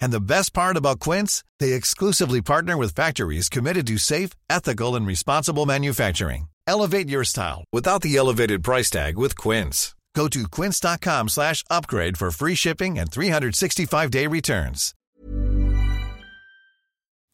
And the best part about Quince, they exclusively partner with factories committed to safe, ethical, and responsible manufacturing. Elevate your style without the elevated price tag with Quince. Go to quince.com slash upgrade for free shipping and 365-day returns.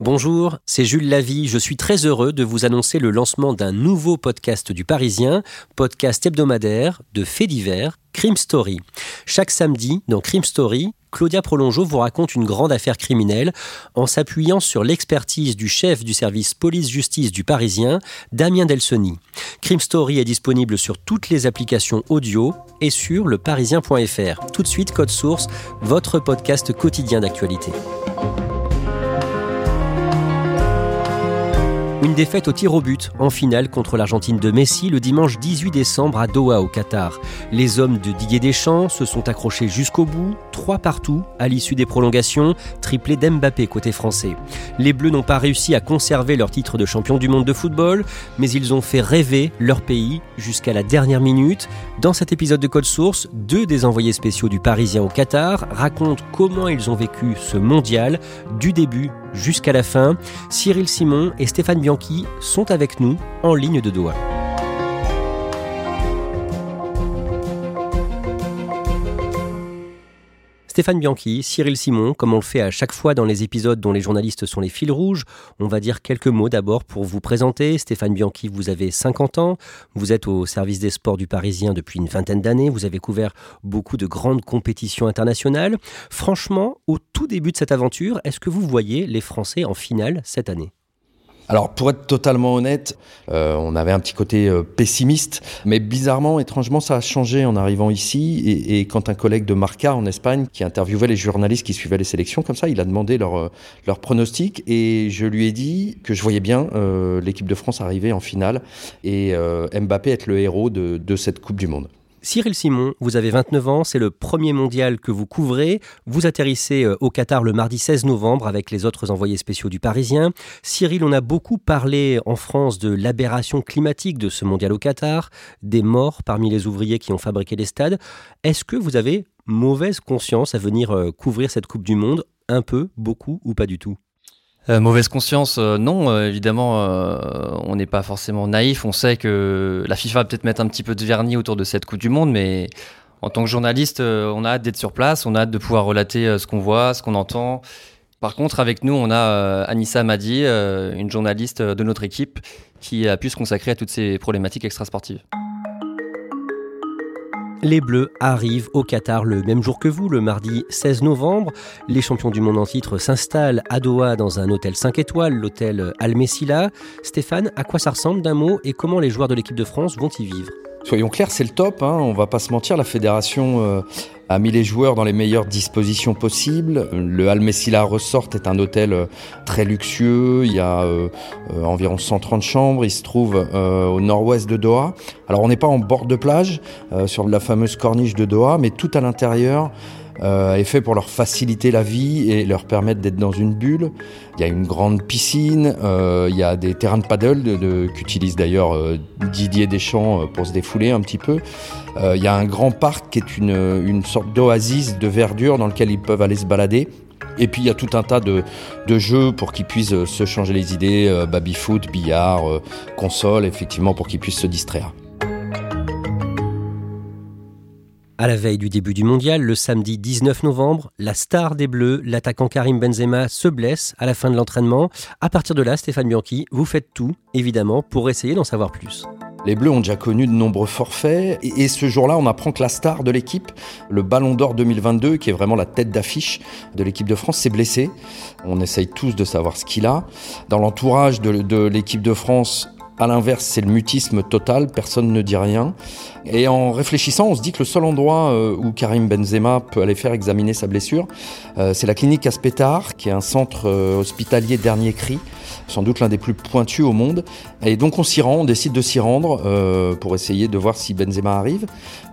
Bonjour, c'est Jules Lavie. Je suis très heureux de vous annoncer le lancement d'un nouveau podcast du Parisien, podcast hebdomadaire de faits divers, Crime Story. Chaque samedi, dans Crime Story, Claudia Prolongeau vous raconte une grande affaire criminelle en s'appuyant sur l'expertise du chef du service police-justice du Parisien, Damien Delsoni. Crime Story est disponible sur toutes les applications audio et sur leparisien.fr. Tout de suite, Code Source, votre podcast quotidien d'actualité. Une défaite au tir au but en finale contre l'Argentine de Messi le dimanche 18 décembre à Doha au Qatar. Les hommes de Didier Deschamps se sont accrochés jusqu'au bout, trois partout à l'issue des prolongations, triplé d'Mbappé côté français. Les Bleus n'ont pas réussi à conserver leur titre de champion du monde de football, mais ils ont fait rêver leur pays jusqu'à la dernière minute. Dans cet épisode de Code Source, deux des envoyés spéciaux du Parisien au Qatar racontent comment ils ont vécu ce mondial du début jusqu'à la fin. Cyril Simon et Stéphane Bianchi sont avec nous en ligne de Doha. Stéphane Bianchi, Cyril Simon, comme on le fait à chaque fois dans les épisodes dont les journalistes sont les fils rouges, on va dire quelques mots d'abord pour vous présenter. Stéphane Bianchi, vous avez 50 ans, vous êtes au service des sports du Parisien depuis une vingtaine d'années, vous avez couvert beaucoup de grandes compétitions internationales. Franchement, au tout début de cette aventure, est-ce que vous voyez les Français en finale cette année? Alors pour être totalement honnête, euh, on avait un petit côté euh, pessimiste, mais bizarrement, étrangement, ça a changé en arrivant ici. Et, et, quand un collègue de Marca en Espagne, qui interviewait les journalistes qui suivaient les sélections, comme ça, il a demandé leur, euh, leur pronostic et je lui ai dit que je voyais bien euh, l'équipe de France arriver en finale et euh, Mbappé être le héros de, de cette Coupe du Monde. Cyril Simon, vous avez 29 ans, c'est le premier mondial que vous couvrez. Vous atterrissez euh, au Qatar le mardi 16 novembre avec les autres envoyés spéciaux du Parisien. Cyril, on a beaucoup parlé en France de l'aberration climatique de ce mondial au Qatar, des morts parmi les ouvriers qui ont fabriqué les stades. Est-ce que vous avez mauvaise conscience à venir euh, couvrir cette Coupe du Monde? Un peu, beaucoup ou pas du tout? Euh, mauvaise conscience, euh, non. Euh, évidemment, on n'est pas forcément naïf. On sait que la FIFA va peut-être mettre un petit peu de vernis autour de cette Coupe du Monde, mais en tant que journaliste, on a hâte d'être sur place, on a hâte de pouvoir relater ce qu'on voit, ce qu'on entend. Par contre, avec nous, on a Anissa Madi, une journaliste de notre équipe, qui a pu se consacrer à toutes ces problématiques extrasportives. Les Bleus arrivent au Qatar le même jour que vous, le mardi 16 novembre. Les champions du monde en titre s'installent à Doha dans un hôtel 5 étoiles, l'hôtel Al Messila. Stéphane, à quoi ça ressemble d'un mot et comment les joueurs de l'équipe de France vont y vivre? Soyons clairs, c'est le top. Hein. On va pas se mentir. La fédération euh, a mis les joueurs dans les meilleures dispositions possibles. Le Al Messila Resort est un hôtel euh, très luxueux. Il y a euh, environ 130 chambres. Il se trouve au nord-ouest de Doha. Alors on n'est pas en bord de plage, sur la fameuse corniche de Doha, mais tout à l'intérieur euh, est fait pour leur faciliter la vie et leur permettre d'être dans une bulle. Il y a une grande piscine, euh, il y a des terrains de paddle de, de, qu'utilise d'ailleurs euh, Didier Deschamps pour se défouler un petit peu. Euh, il y a un grand parc qui est une, une sorte d'oasis de verdure dans lequel ils peuvent aller se balader. Et puis il y a tout un tas de, de jeux pour qu'ils puissent se changer les idées, euh, baby-foot, billard, euh, console, effectivement pour qu'ils puissent se distraire. À la veille du début du mondial, le samedi 19 novembre, la star des Bleus, l'attaquant Karim Benzema, se blesse à la fin de l'entraînement. À partir de là, Stéphane Bianchi, vous faites tout, évidemment, pour essayer d'en savoir plus. Les Bleus ont déjà connu de nombreux forfaits et, ce jour-là, on apprend que la star de l'équipe, le Ballon d'Or 2022, qui est vraiment la tête d'affiche de l'équipe de France, s'est blessé. On essaye tous de savoir ce qu'il a. Dans l'entourage de, de l'équipe de France, à l'inverse, c'est le mutisme total, personne ne dit rien. Et en réfléchissant, on se dit que le seul endroit euh, où Karim Benzema peut aller faire examiner sa blessure, euh, c'est la clinique Aspetar, qui est un centre euh, hospitalier dernier cri, sans doute l'un des plus pointus au monde. Et donc on s'y rend, on décide de s'y rendre pour essayer de voir si Benzema arrive.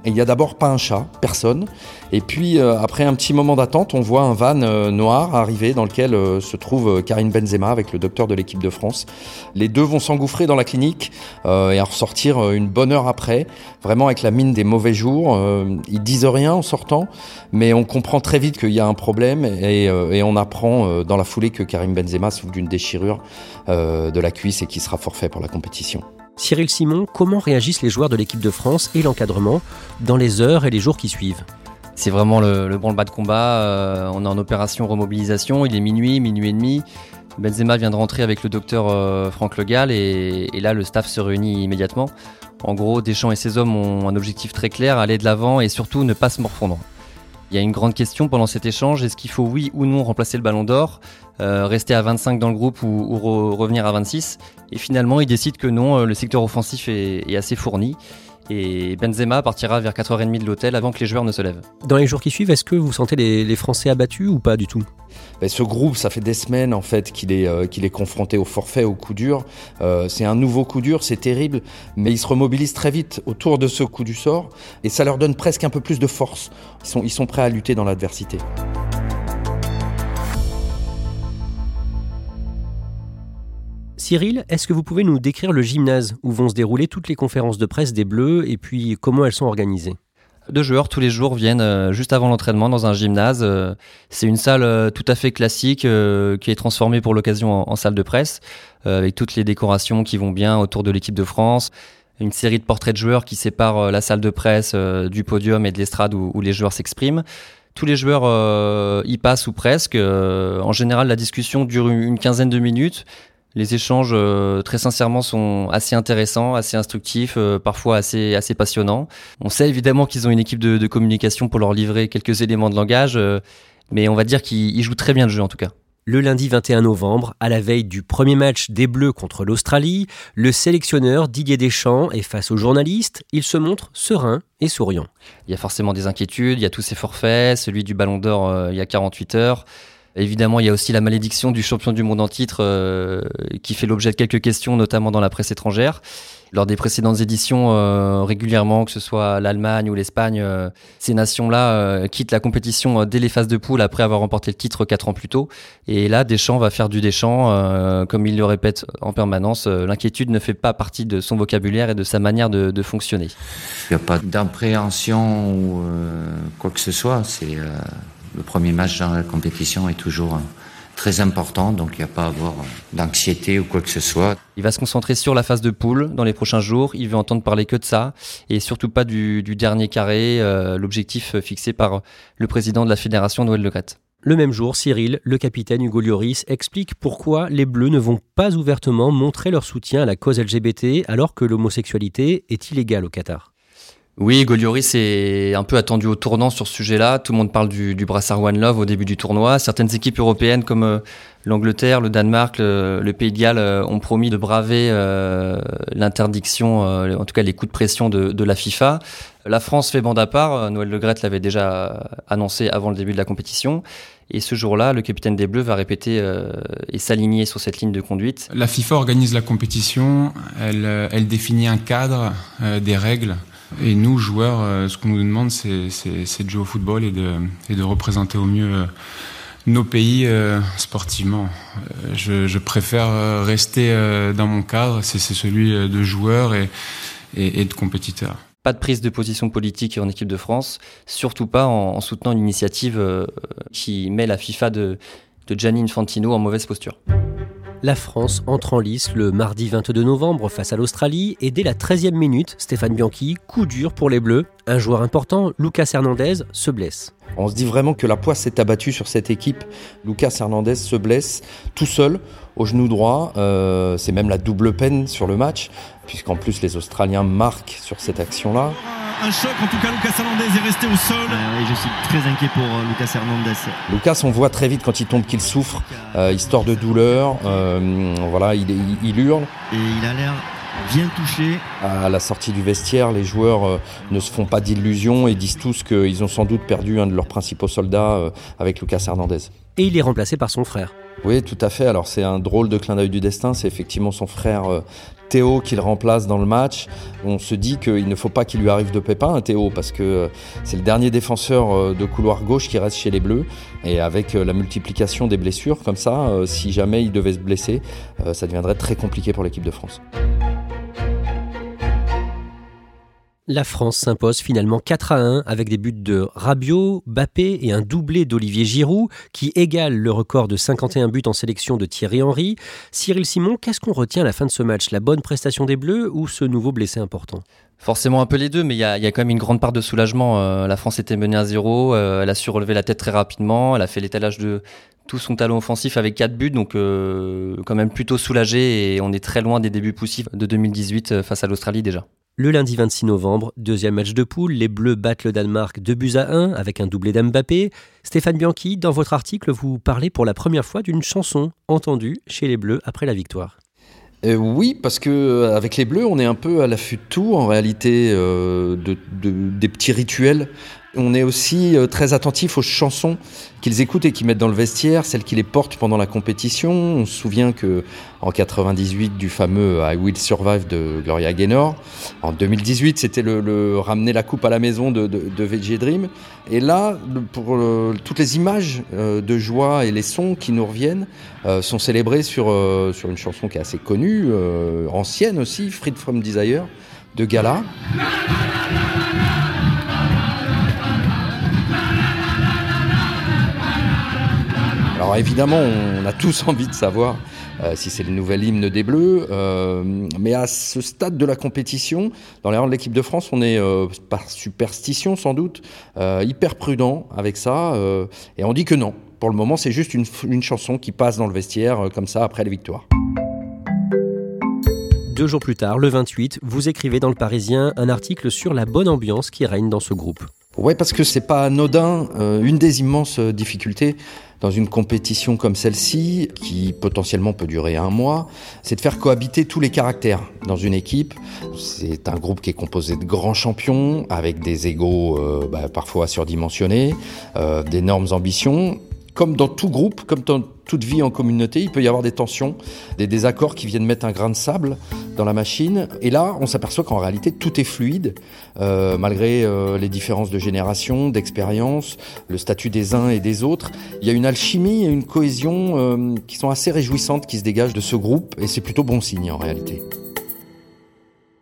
Et il y a d'abord pas un chat, personne. Et puis après un petit moment d'attente, on voit un van noir arriver dans lequel se trouve Karim Benzema avec le docteur de l'équipe de France. Les deux vont s'engouffrer dans la clinique et en ressortir une bonne heure après, vraiment avec la mine des mauvais jours. Euh, ils disent rien en sortant, mais on comprend très vite qu'il y a un problème et, euh, on apprend euh, dans la foulée que Karim Benzema souffre d'une déchirure de la cuisse et qui sera forfait pour la compétition. Cyril Simon, comment réagissent les joueurs de l'équipe de France et l'encadrement dans les heures et les jours qui suivent? C'est vraiment le, le branle-bas de combat. on est en opération remobilisation. Il est minuit, minuit et demi. Benzema vient de rentrer avec le docteur Franck Le Gall et, là le staff se réunit immédiatement. En gros, Deschamps et ses hommes ont un objectif très clair, aller de l'avant et surtout ne pas se morfondre. Il y a une grande question pendant cet échange, est-ce qu'il faut oui ou non remplacer le ballon d'or, euh, rester à 25 dans le groupe ou, revenir à 26 Et finalement, il décide que non, euh, le secteur offensif est assez fourni et Benzema partira vers 4h30 de l'hôtel avant que les joueurs ne se lèvent. Dans les jours qui suivent, est-ce que vous sentez les, Français abattus ou pas du tout? Ben, ce groupe, ça fait des semaines en fait qu'il est, euh, qu'il est confronté au forfait, au coup dur. Euh, c'est un nouveau coup dur, c'est terrible, mais ils se remobilisent très vite autour de ce coup du sort et ça leur donne presque un peu plus de force. Ils sont, ils sont prêts à lutter dans l'adversité. Cyril, est-ce que vous pouvez nous décrire le gymnase où vont se dérouler toutes les conférences de presse des Bleus et puis comment elles sont organisées? Deux joueurs tous les jours viennent euh, juste avant l'entraînement dans un gymnase. Euh, c'est une salle euh, tout à fait classique qui est transformée pour l'occasion en, salle de presse avec toutes les décorations qui vont bien autour de l'équipe de France. Une série de portraits de joueurs qui séparent la salle de presse du podium et de l'estrade où, où, les joueurs s'expriment. Tous les joueurs y passent ou presque. en général, la discussion dure une quinzaine de minutes. Les échanges, euh, très sincèrement, sont assez intéressants, assez instructifs, euh, parfois assez, assez passionnants. On sait évidemment qu'ils ont une équipe de, communication pour leur livrer quelques éléments de langage, euh, mais on va dire qu'ils jouent très bien le jeu en tout cas. Le lundi 21 novembre, à la veille du premier match des Bleus contre l'Australie, le sélectionneur Didier Deschamps est face aux journalistes. Il se montre serein et souriant. Il y a forcément des inquiétudes, il y a tous ces forfaits, celui du Ballon d'Or il y a 48 heures. Évidemment, il y a aussi la malédiction du champion du monde en titre euh, qui fait l'objet de quelques questions, notamment dans la presse étrangère. Lors des précédentes éditions, euh, régulièrement, que ce soit l'Allemagne ou l'Espagne, euh, ces nations-là quittent la compétition dès les phases de poule après avoir remporté le titre quatre ans plus tôt. Et là, Deschamps va faire du Deschamps, comme il le répète en permanence. L'inquiétude ne fait pas partie de son vocabulaire et de sa manière de, fonctionner. Il n'y a pas d'impréhension ou quoi que ce soit. C'est le premier match dans la compétition est toujours euh, très important, donc il n'y a pas à avoir euh, d'anxiété ou quoi que ce soit. Il va se concentrer sur la phase de poule dans les prochains jours. Il veut entendre parler que de ça et surtout pas du, dernier carré, euh, l'objectif fixé par le président de la fédération Noël Le Le même jour, Cyril, le capitaine Hugo Lloris, explique pourquoi les Bleus ne vont pas ouvertement montrer leur soutien à la cause LGBT alors que l'homosexualité est illégale au Qatar. Oui, Golioris est un peu attendu au tournant sur ce sujet-là. Tout le monde parle du, brassard One Love au début du tournoi. Certaines équipes européennes comme euh, l'Angleterre, le Danemark, le, Pays de Galles euh, ont promis de braver euh, l'interdiction, en tout cas les coups de pression de, la FIFA. La France fait bande à part. Noël Le l'avait déjà annoncé avant le début de la compétition. Et ce jour-là, le capitaine des Bleus va répéter et s'aligner sur cette ligne de conduite. La FIFA organise la compétition, elle définit un cadre, des règles. Et nous, joueurs, euh, ce qu'on nous demande, c'est de jouer au football et de, représenter au mieux euh, nos pays euh, sportivement. Je, préfère rester dans mon cadre, c'est celui de joueur et, de compétiteur. Pas de prise de position politique en équipe de France, surtout pas en, en soutenant l'initiative qui met la FIFA de Gianni Infantino en mauvaise posture. La France entre en lice le mardi 22 novembre face à l'Australie et dès la 13e minute, Stéphane Bianchi, coup dur pour les Bleus. Un joueur important, Lucas Hernandez, se blesse. On se dit vraiment que la poisse s'est abattue sur cette équipe. Lucas Hernandez se blesse tout seul au genou droit. Euh, c'est même la double peine sur le match, puisqu'en plus les Australiens marquent sur cette action-là. Un choc, en tout cas Lucas Hernandez est resté au sol. et je suis très inquiet pour euh, Lucas Hernandez. Lucas, on voit très vite quand il tombe qu'il souffre, euh, histoire de douleur. Euh, voilà, il, il, il hurle. Et il a l'air bien touché. À la sortie du vestiaire, les joueurs euh, ne se font pas d'illusions et disent tous qu'ils ont sans doute perdu un de leurs principaux soldats euh, avec Lucas Hernandez. Et il est remplacé par son frère. Oui, tout à fait. Alors c'est un drôle de clin d'œil du destin. C'est effectivement son frère euh, Théo qui le remplace dans le match. On se dit qu'il ne faut pas qu'il lui arrive de pépin, à Théo, parce que c'est le dernier défenseur de couloir gauche qui reste chez les Bleus. Et avec la multiplication des blessures comme ça, si jamais il devait se blesser, ça deviendrait très compliqué pour l'équipe de France. La France s'impose finalement 4 à 1 avec des buts de Rabiot, Bappé et un doublé d'Olivier Giroud qui égale le record de 51 buts en sélection de Thierry Henry. Cyril Simon, qu'est-ce qu'on retient à la fin de ce match? La bonne prestation des Bleus ou ce nouveau blessé important? Forcément un peu les deux, mais il y a, quand même une grande part de soulagement. Euh, la France était menée à zéro, euh, elle a su relever la tête très rapidement, elle a fait l'étalage de tout son talent offensif avec 4 buts, donc euh, quand même plutôt soulagé et on est très loin des débuts poussifs de 2018 euh, face à l'Australie déjà. Le lundi 26 novembre, deuxième match de poule, les Bleus battent le Danemark 2 buts à 1 avec un doublé d'Mbappé. Stéphane Bianchi, dans votre article, vous parlez pour la première fois d'une chanson entendue chez les Bleus après la victoire. Euh, oui, parce que euh, avec les Bleus, on est un peu à l'affût de tout, en réalité, euh, de, de, des petits rituels. On est aussi euh, très attentif aux chansons qu'ils écoutent et qu'ils mettent dans le vestiaire, celles qui les portent pendant la compétition. On se souvient que en 98 du fameux I Will Survive de Gloria Gaynor. En 2018, c'était le, ramener la coupe à la maison de, de, VG Dream. Et là, pour euh, toutes les images euh, de joie et les sons qui nous reviennent sont célébrés sur, sur une chanson qui est assez connue, ancienne aussi, Freed from Desire, de Gala. Évidemment, on a tous envie de savoir euh, si c'est le nouvel hymne des Bleus, euh, mais à ce stade de la compétition, dans les rangs de l'équipe de France, on est euh, par superstition sans doute hyper prudent avec ça, et on dit que non. Pour le moment, c'est juste une, chanson qui passe dans le vestiaire comme ça après les victoires. Deux jours plus tard, le 28, vous écrivez dans le Parisien un article sur la bonne ambiance qui règne dans ce groupe. Ouais, parce que c'est pas anodin. Euh, une des immenses difficultés dans une compétition comme celle-ci, qui potentiellement peut durer un mois, c'est de faire cohabiter tous les caractères dans une équipe. C'est un groupe qui est composé de grands champions, avec des égaux euh, bah, parfois surdimensionnés, euh, d'énormes ambitions. Comme dans tout groupe, comme dans toute vie en communauté, il peut y avoir des tensions, des désaccords qui viennent mettre un grain de sable dans la machine. Et là, on s'aperçoit qu'en réalité, tout est fluide, euh, malgré euh, les différences de génération, d'expérience, le statut des uns et des autres. Il y a une alchimie et une cohésion euh, qui sont assez réjouissantes qui se dégagent de ce groupe, et c'est plutôt bon signe en réalité.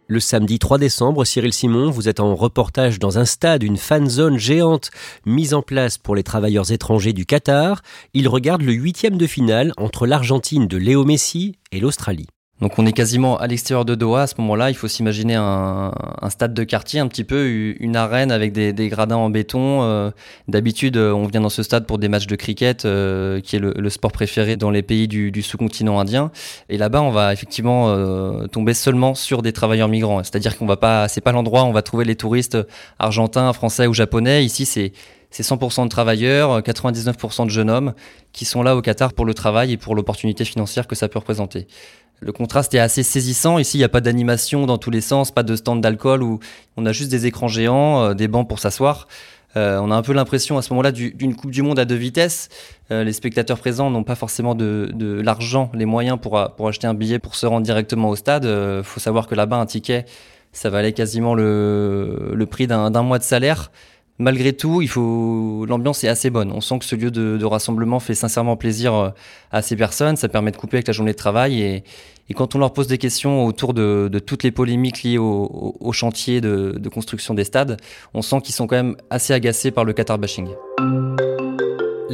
Le samedi 3 décembre, Cyril Simon, vous êtes en reportage dans un stade, une fan zone géante mise en place pour les travailleurs étrangers du Qatar. Il regarde le huitième de finale entre l'Argentine de Léo Messi et l'Australie. Donc on est quasiment à l'extérieur de Doha à ce moment-là. Il faut s'imaginer un, stade de quartier, un petit peu une arène avec des, gradins en béton. Euh, D'habitude, on vient dans ce stade pour des matchs de cricket, euh, qui est le, sport préféré dans les pays du, sous-continent indien. Et là-bas, on va effectivement euh, tomber seulement sur des travailleurs migrants. C'est-à-dire qu'on va pas, c'est pas l'endroit où on va trouver les touristes argentins, français ou japonais. Ici, c'est 100% de travailleurs, 99% de jeunes hommes qui sont là au Qatar pour le travail et pour l'opportunité financière que ça peut représenter. Le contraste est assez saisissant. Ici, il n'y a pas d'animation dans tous les sens, pas de stand d'alcool où on a juste des écrans géants, euh, des bancs pour s'asseoir. Euh, on a un peu l'impression à ce moment-là d'une Coupe du Monde à deux vitesses. Euh, les spectateurs présents n'ont pas forcément de, l'argent, les moyens pour, acheter un billet pour se rendre directement au stade. Il faut savoir que là-bas, un ticket, ça valait quasiment le prix d'un mois de salaire. Malgré tout, il faut l'ambiance est assez bonne. On sent que ce lieu de, rassemblement fait sincèrement plaisir euh, à ces personnes. Ça permet de couper avec la journée de travail et, quand on leur pose des questions autour de, toutes les polémiques liées au, chantier de, construction des stades, on sent qu'ils sont quand même assez agacés par le Qatar bashing.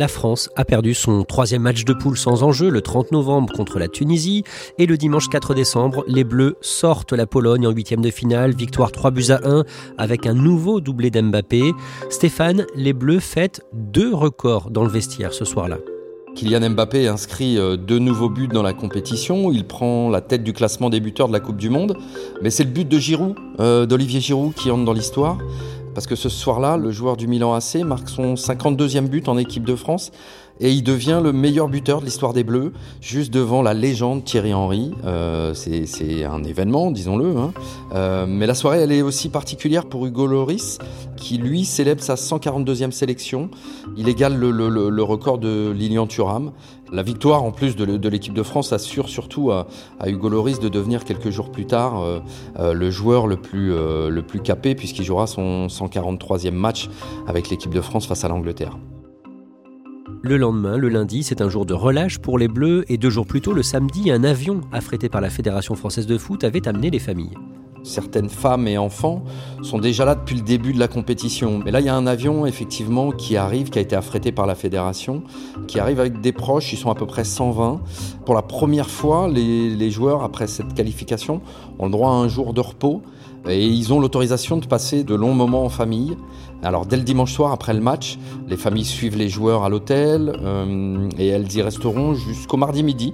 La France a perdu son troisième match de poule sans enjeu le 30 novembre contre la Tunisie et le dimanche 4 décembre, les Bleus sortent la Pologne en huitième de finale, victoire 3 buts à 1 avec un nouveau doublé d'Mbappé. Stéphane, les Bleus fêtent deux records dans le vestiaire ce soir-là. Kylian Mbappé inscrit euh, deux nouveaux buts dans la compétition. Il prend la tête du classement des buteurs de la Coupe du Monde. Mais c'est le but de Giroud, euh, d'Olivier Giroud, qui entre dans l'histoire. Parce que ce soir-là, le joueur du Milan AC marque son 52e but en équipe de France et il devient le meilleur buteur de l'histoire des Bleus, juste devant la légende Thierry Henry. Euh, c'est un événement, disons-le. Hein. Euh, mais la soirée, elle est aussi particulière pour Hugo Loris, qui lui célèbre sa 142e sélection. Il égale le, record de Lilian Thuram. La victoire, en plus de, l'équipe de France, assure surtout à, à, Hugo Loris de devenir quelques jours plus tard euh, euh le joueur le plus, euh, le plus capé, puisqu'il jouera son 143e match avec l'équipe de France face à l'Angleterre. Le lendemain, le lundi, c'est un jour de relâche pour les Bleus et deux jours plus tôt, le samedi, un avion affrété par la Fédération française de foot avait amené les familles. Certaines femmes et enfants sont déjà là depuis le début de la compétition. Mais là, il y a un avion, effectivement, qui arrive, qui a été affrété par la fédération, qui arrive avec des proches, ils sont à peu près 120. Pour la première fois, les, les joueurs, après cette qualification, ont le droit à un jour de repos. Et ils ont l'autorisation de passer de longs moments en famille. Alors dès le dimanche soir, après le match, les familles suivent les joueurs à l'hôtel euh, et elles y resteront jusqu'au mardi midi,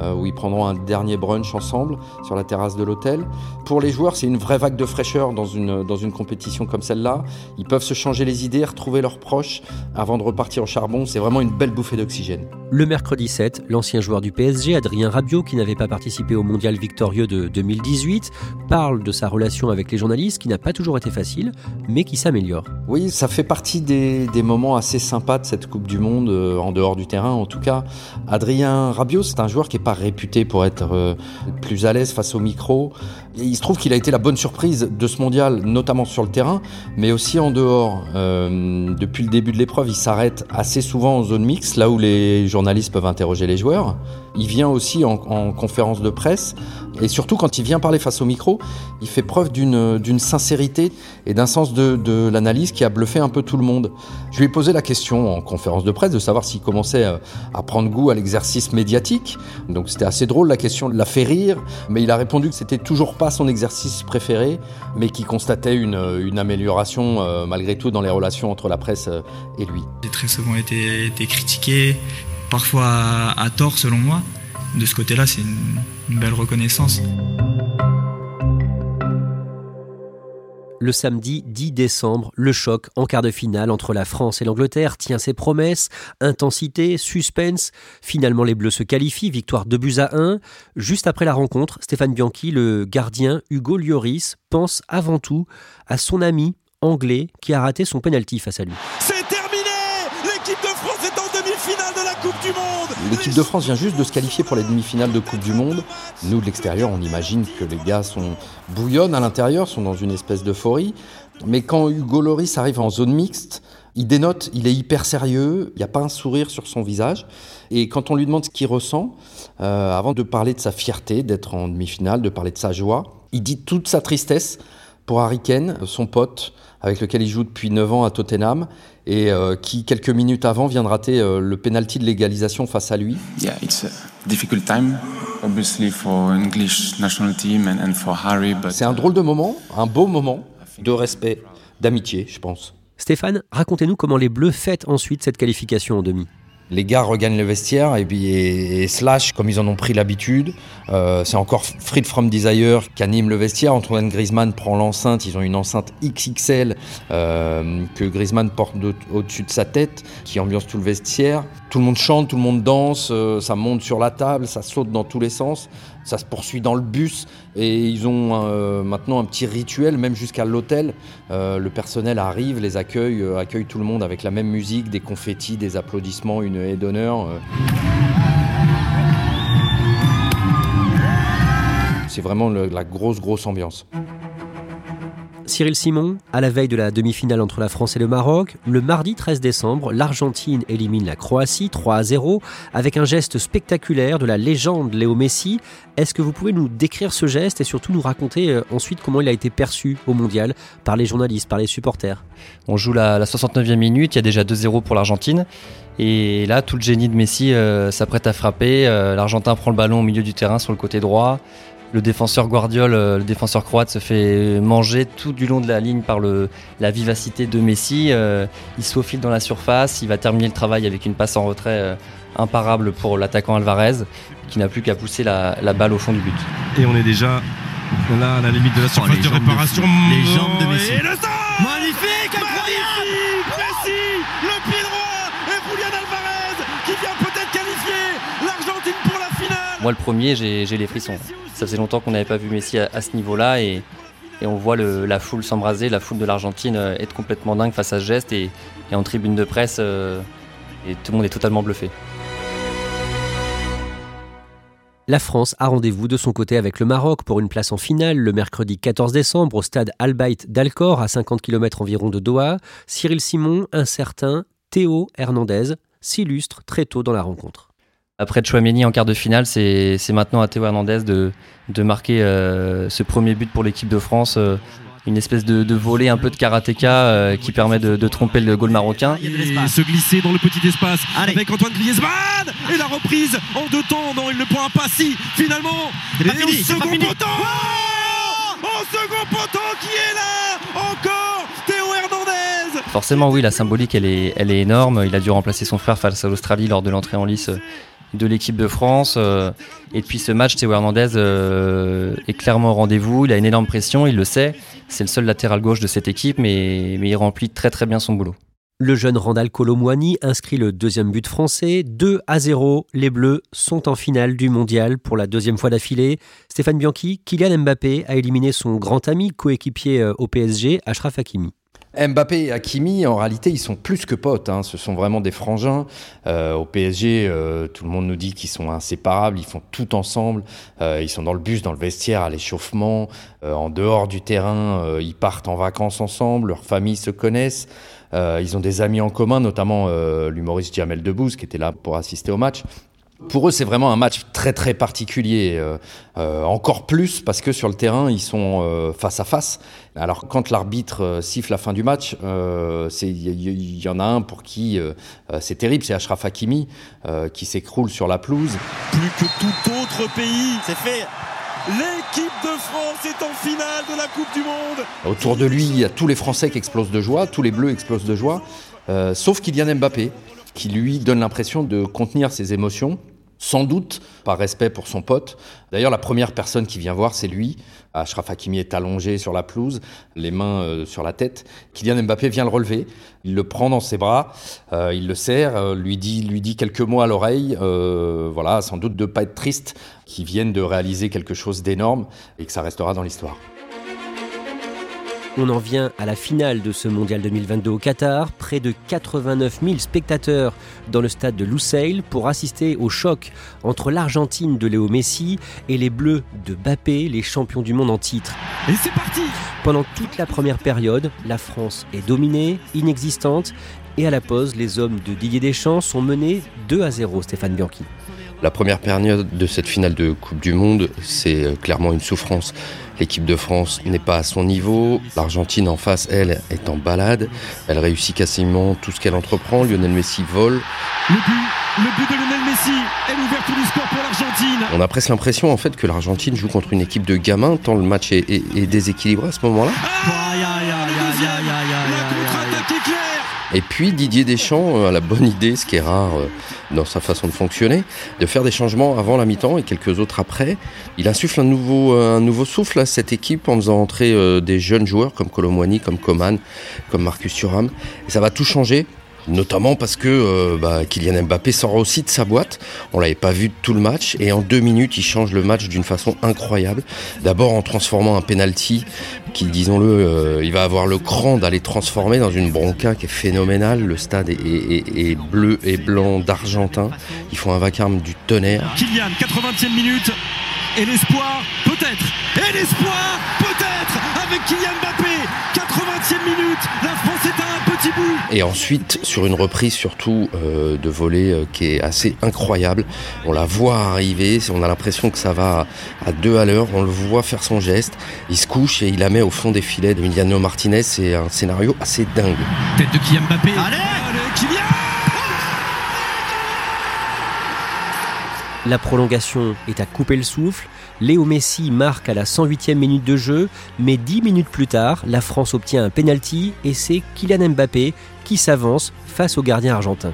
euh, où ils prendront un dernier brunch ensemble sur la terrasse de l'hôtel. Pour les joueurs, c'est une vraie vague de fraîcheur dans une, dans une compétition comme celle-là. Ils peuvent se changer les idées, retrouver leurs proches avant de repartir au charbon. C'est vraiment une belle bouffée d'oxygène. Le mercredi 7, l'ancien joueur du PSG, Adrien Rabiot, qui n'avait pas participé au mondial victorieux de 2018, parle de sa relation avec les journalistes qui n'a pas toujours été facile, mais qui s'améliore. Oui, ça fait partie des, moments assez sympas de cette Coupe du Monde, euh, en dehors du terrain en tout cas. Adrien Rabiot, c'est un joueur qui n'est pas réputé pour être euh, plus à l'aise face au micro. Il se trouve qu'il a été la bonne surprise de ce mondial, notamment sur le terrain, mais aussi en dehors. Euh, depuis le début de l'épreuve, il s'arrête assez souvent en zone mixte, là où les journalistes peuvent interroger les joueurs. Il vient aussi en, en conférence de presse, et surtout quand il vient parler face au micro, il fait preuve d'une sincérité et d'un sens de, de l'analyse qui a bluffé un peu tout le monde. Je lui ai posé la question en conférence de presse de savoir s'il commençait euh, à prendre goût à l'exercice médiatique. Donc c'était assez drôle, la question l'a fait rire, mais il a répondu que c'était toujours pas son exercice préféré, mais qu'il constatait une, amélioration euh, malgré tout dans les relations entre la presse euh, et lui. J'ai très souvent été, critiqué, parfois à, tort selon moi. De ce côté-là, c'est une belle reconnaissance. Le samedi 10 décembre, le choc en quart de finale entre la France et l'Angleterre tient ses promesses, intensité, suspense. Finalement, les Bleus se qualifient, victoire 2 buts à 1. Juste après la rencontre, Stéphane Bianchi, le gardien Hugo Lloris, pense avant tout à son ami anglais qui a raté son penalty face à lui. Demi-finale de la Coupe du Monde L'équipe de France vient juste de se qualifier pour les demi-finales de Coupe du Monde. Nous, de l'extérieur, on imagine que les gars sont bouillonnent à l'intérieur, sont dans une espèce d'euphorie. Mais quand Hugo Loris arrive en zone mixte, il dénote, il est hyper sérieux, il n'y a pas un sourire sur son visage. Et quand on lui demande ce qu'il ressent, euh, avant de parler de sa fierté d'être en demi-finale, de parler de sa joie, il dit toute sa tristesse pour Harry Kane, son pote, avec lequel il joue depuis 9 ans à Tottenham, et euh, qui, quelques minutes avant, vient de rater euh, le penalty de l'égalisation face à lui. Yeah, it's a difficult time, obviously for English national team and, and for Harry. But... C'est un drôle de moment, un beau moment de respect, d'amitié, je pense. Stéphane, racontez-nous comment les Bleus fêtent ensuite cette qualification en demi. Les gars regagnent le vestiaire et puis slash comme ils en ont pris l'habitude. Euh, c'est encore Fried from Desire qui anime le vestiaire. Antoine Griezmann prend l'enceinte. Ils ont une enceinte XXL euh, que Griezmann porte au-dessus de sa tête, qui ambiance tout le vestiaire. Tout le monde chante, tout le monde danse, euh, ça monte sur la table, ça saute dans tous les sens, ça se poursuit dans le bus et ils ont euh, maintenant un petit rituel, même jusqu'à l'hôtel. Euh, le personnel arrive, les accueille, euh, accueille tout le monde avec la même musique, des confettis, des applaudissements, une haie d'honneur. C'est vraiment la grosse, grosse ambiance. Cyril Simon, à la veille de la demi-finale entre la France et le Maroc, le mardi 13 décembre, l'Argentine élimine la Croatie 3 à 0 avec un geste spectaculaire de la légende Léo Messi. Est-ce que vous pouvez nous décrire ce geste et surtout nous raconter euh, ensuite comment il a été perçu au mondial par les journalistes, par les supporters? On joue la, 69e minute, il y a déjà 2-0 pour l'Argentine. Et là, tout le génie de Messi euh, s'apprête à frapper. Euh, L'Argentin prend le ballon au milieu du terrain sur le côté droit. Le défenseur Guardiol, euh, le défenseur croate, se fait manger tout du long de la ligne par le, la vivacité de Messi. Euh, il se faufile dans la surface, il va terminer le travail avec une passe en retrait euh, imparable pour l'attaquant Alvarez, qui n'a plus qu'à pousser la, balle au fond du but. Et on est déjà là à la limite de la surface oh, de réparation. les jambes de Messi. Et le Magnifique, incroyable Messi, le pied droit et Julian Alvarez qui vient peut-être qualifier l'Argentine pour la finale. Le premier, j'ai les frissons. Ça faisait longtemps qu'on n'avait pas vu Messi à, ce niveau-là et, on voit la foule s'embraser, la foule de l'Argentine euh, être complètement dingue face à ce geste et, en tribune de presse, euh, et tout le monde est totalement bluffé. La France a rendez-vous de son côté avec le Maroc pour une place en finale le mercredi 14 décembre au stade Albaït d'Alcor à 50 km environ de Doha. Cyril Simon, un certain Théo Hernandez s'illustre très tôt dans la rencontre. Après Chouameni en quart de finale, c'est maintenant à Théo Hernandez de, de marquer euh, ce premier but pour l'équipe de France. Euh, une espèce de, de volée un peu de karatéka euh, qui permet de, de, tromper le goal marocain. Et se glisser dans le petit espace avec Antoine Griezmann et la reprise en deux temps dans le point pas si finalement. Et au second poteau Au second poteau qui est là Encore Théo Hernandez Forcément oui, la symbolique elle est, elle est énorme. Il a dû remplacer son frère face à l'Australie lors de l'entrée en lice de l'équipe de France. Euh, et depuis ce match, Théo Hernandez euh, est clairement au rendez-vous. Il a une énorme pression, il le sait. C'est le seul latéral gauche de cette équipe, mais, il remplit très très bien son boulot. Le jeune Randall Colomwani inscrit le deuxième but français. 2 à 0, les Bleus sont en finale du mondial pour la deuxième fois d'affilée. Stéphane Bianchi, Kylian Mbappé a éliminé son grand ami coéquipier euh, au PSG, Ashraf Hakimi. Mbappé et Hakimi, en réalité, ils sont plus que potes. Hein. Ce sont vraiment des frangins. Euh, au PSG, euh, tout le monde nous dit qu'ils sont inséparables. Ils font tout ensemble. Euh, ils sont dans le bus, dans le vestiaire, à l'échauffement, en dehors du terrain. ils partent en vacances ensemble. Leurs familles se connaissent. ils ont des amis en commun, notamment l'humoriste Jamel Debbouze, qui était là pour assister au match. Pour eux, c'est vraiment un match très très particulier, euh, euh, encore plus parce que sur le terrain, ils sont euh, face à face. Alors quand l'arbitre siffle la fin du match, il y, y, en a un pour qui c'est terrible, c'est Ashraf Hakimi qui s'écroule sur la pelouse. Plus que tout autre pays, c'est fait. L'équipe de France est en finale de la Coupe du Monde. Autour de lui, il y a tous les Français qui explosent de joie, tous les Bleus explosent de joie, sauf Kylian Mbappé qui lui donne l'impression de contenir ses émotions, sans doute par respect pour son pote. D'ailleurs, la première personne qui vient voir, c'est lui. Ashraf Hakimi est allongé sur la pelouse, les mains euh, sur la tête. Kylian Mbappé vient le relever, il le prend dans ses bras, euh, il le serre, euh, lui, dit, lui dit quelques mots à l'oreille, voilà, sans doute de pas être triste, qu'il vienne de réaliser quelque chose d'énorme et que ça restera dans l'histoire. On en vient à la finale de ce mondial 2022 au Qatar. Près de 89 000 spectateurs dans le stade de Lusail pour assister au choc entre l'Argentine de Léo Messi et les Bleus de Bappé, les champions du monde en titre. Et c'est parti Pendant toute la première période, la France est dominée, inexistante, et à la pause, les hommes de Didier Deschamps sont menés 2 à 0, Stéphane Bianchi. La première période de cette finale de Coupe du Monde, c'est euh, clairement une souffrance. L'équipe de France n'est pas à son niveau. L'Argentine en face, elle, est en balade. Elle réussit quasiment tout ce qu'elle entreprend. Lionel Messi vole. Le but, le but de Lionel Messi est l'ouverture du score pour l'Argentine. On a presque l'impression en fait que l'Argentine joue contre une équipe de gamins tant le match est, déséquilibré à ce moment-là. Et puis Didier Deschamps a la bonne idée, ce qui est rare euh, dans sa façon de fonctionner, de faire des changements avant la mi-temps et quelques autres après. Il insuffle un nouveau, euh, un nouveau souffle à cette équipe en faisant entrer euh, des jeunes joueurs comme Colomwani, comme Coman, comme Marcus Thuram. Et ça va tout changer notamment parce que euh, bah, Kylian Mbappé sort aussi de sa boîte. On l'avait pas vu tout le match et en deux minutes il change le match d'une façon incroyable. D'abord en transformant un penalty qui, disons-le, euh, il va avoir le cran d'aller transformer dans une bronca qui est phénoménale. Le stade est, bleu et blanc d'argentin. Ils font un vacarme du tonnerre. Kylian, 80e minute. Et l'espoir, peut-être. Et l'espoir, peut-être, avec Kylian Mbappé. 80e minute, la France est à un petit bout. Et ensuite, sur une reprise surtout euh, de volée euh, qui est assez incroyable, on la voit arriver, on a l'impression que ça va à deux à l'heure, on le voit faire son geste, il se couche et il la met au fond des filets de Emiliano Martinez, c'est un scénario assez dingue. Tête de Kylian Mbappé. Allez, Allez Kylian La prolongation est à couper le souffle. Léo Messi marque à la 108e minute de jeu, mais 10 minutes plus tard, la France obtient un penalty et c'est Kylian Mbappé qui s'avance face au gardien argentin.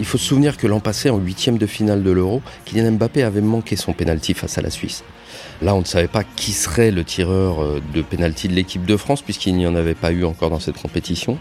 Il faut se souvenir que l'an passé, en huitième de finale de l'Euro, Kylian Mbappé avait manqué son penalty face à la Suisse. Là, on ne savait pas qui serait le tireur euh, de penalty de l'équipe de France, puisqu'il n'y en avait pas eu encore dans cette compétition.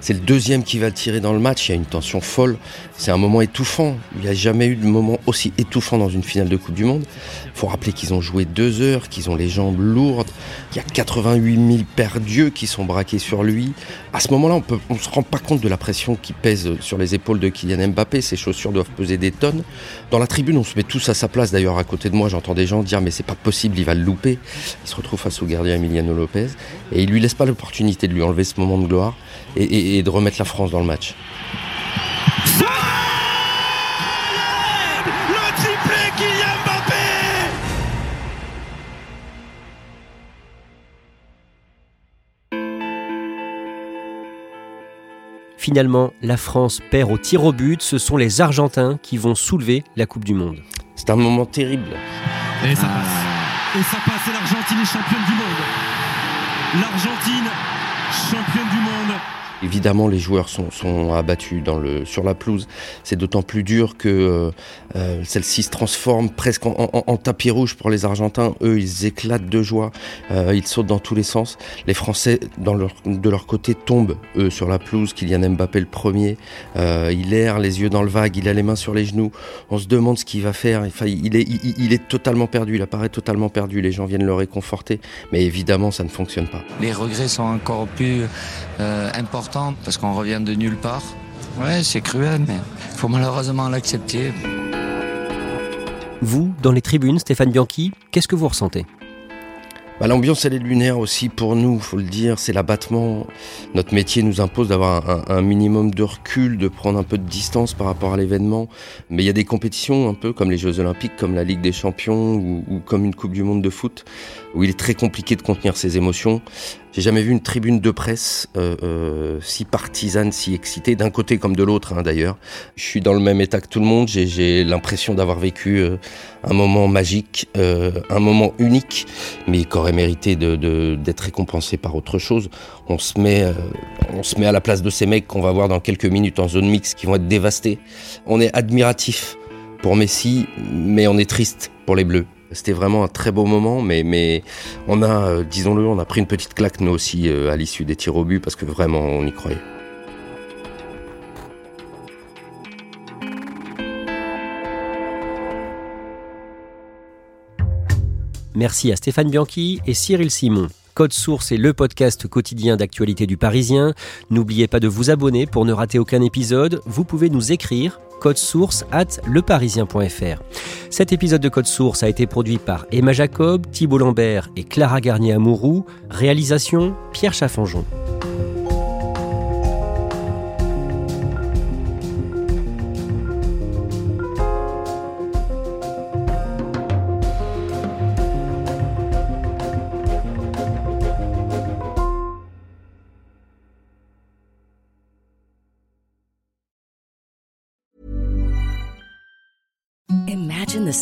C'est le deuxième qui va le tirer dans le match. Il y a une tension folle. C'est un moment étouffant. Il n'y a jamais eu de moment aussi étouffant dans une finale de Coupe du Monde. Il faut rappeler qu'ils ont joué deux heures, qu'ils ont les jambes lourdes. Il y a 88 000 perdus qui sont braqués sur lui. À ce moment-là, on ne se rend pas compte de la pression qui pèse sur les épaules de Kylian Mbappé. Ses chaussures doivent peser des tonnes. Dans la tribune, on se met tous à sa place. D'ailleurs, à côté de moi, j'entends des gens dire mais c'est pas possible, il va le louper. Il se retrouve face au gardien Emiliano Lopez et il lui laisse pas l'opportunité de lui enlever ce moment de gloire et, de remettre la France dans le match. Finalement, la France perd au tir au but. Ce sont les Argentins qui vont soulever la Coupe du Monde. C'est un moment terrible. Et ça passe. Et ça passe. Et l'Argentine est championne du monde. L'Argentine, championne du monde. Évidemment, les joueurs sont, abattus sur la pelouse. C'est d'autant plus dur que euh, euh, celle-ci se transforme presque en, tapis rouge pour les Argentins. Eux, ils éclatent de joie. Euh, ils sautent dans tous les sens. Les Français, de leur côté, tombent, eux, sur la pelouse. Kylian Mbappé le premier. Il erre, les yeux dans le vague. Il a les mains sur les genoux. On se demande ce qu'il va faire. Il, est, totalement perdu. Il apparaît totalement perdu. Les gens viennent le réconforter. Mais évidemment, ça ne fonctionne pas. Les regrets sont encore plus euh, parce qu'on revient de nulle part. Ouais, c'est cruel, mais il faut malheureusement l'accepter. Vous, dans les tribunes, Stéphane Bianchi, qu'est-ce que vous ressentez? Bah, L'ambiance, elle est lunaire aussi pour nous, faut le dire. C'est l'abattement. Notre métier nous impose d'avoir un, un, minimum de recul, de prendre un peu de distance par rapport à l'événement. Mais il y a des compétitions, un peu comme les Jeux Olympiques, comme la Ligue des Champions ou, ou comme une Coupe du Monde de foot, où il est très compliqué de contenir ses émotions. J'ai jamais vu une tribune de presse euh, euh, si partisane, si excitée, d'un côté comme de l'autre hein, d'ailleurs. Je suis dans le même état que tout le monde, j'ai l'impression d'avoir vécu euh, un moment magique, un moment unique, mais qui aurait mérité d'être récompensé par autre chose. On se, met, on se met à la place de ces mecs qu'on va voir dans quelques minutes en zone mixte qui vont être dévastés. On est admiratif pour Messi, mais on est triste pour les Bleus. C'était vraiment un très beau moment, mais, on a, euh, disons-le, on a pris une petite claque nous aussi euh, à l'issue des tirs au but parce que vraiment on y croyait. Merci à Stéphane Bianchi et Cyril Simon. Code Source est le podcast quotidien d'actualité du Parisien. N'oubliez pas de vous abonner pour ne rater aucun épisode. Vous pouvez nous écrire code source at leparisien.fr. Cet épisode de Code Source a été produit par Emma Jacob, Thibault Lambert et Clara Garnier-Amouroux. Réalisation Pierre Chaffanjon. The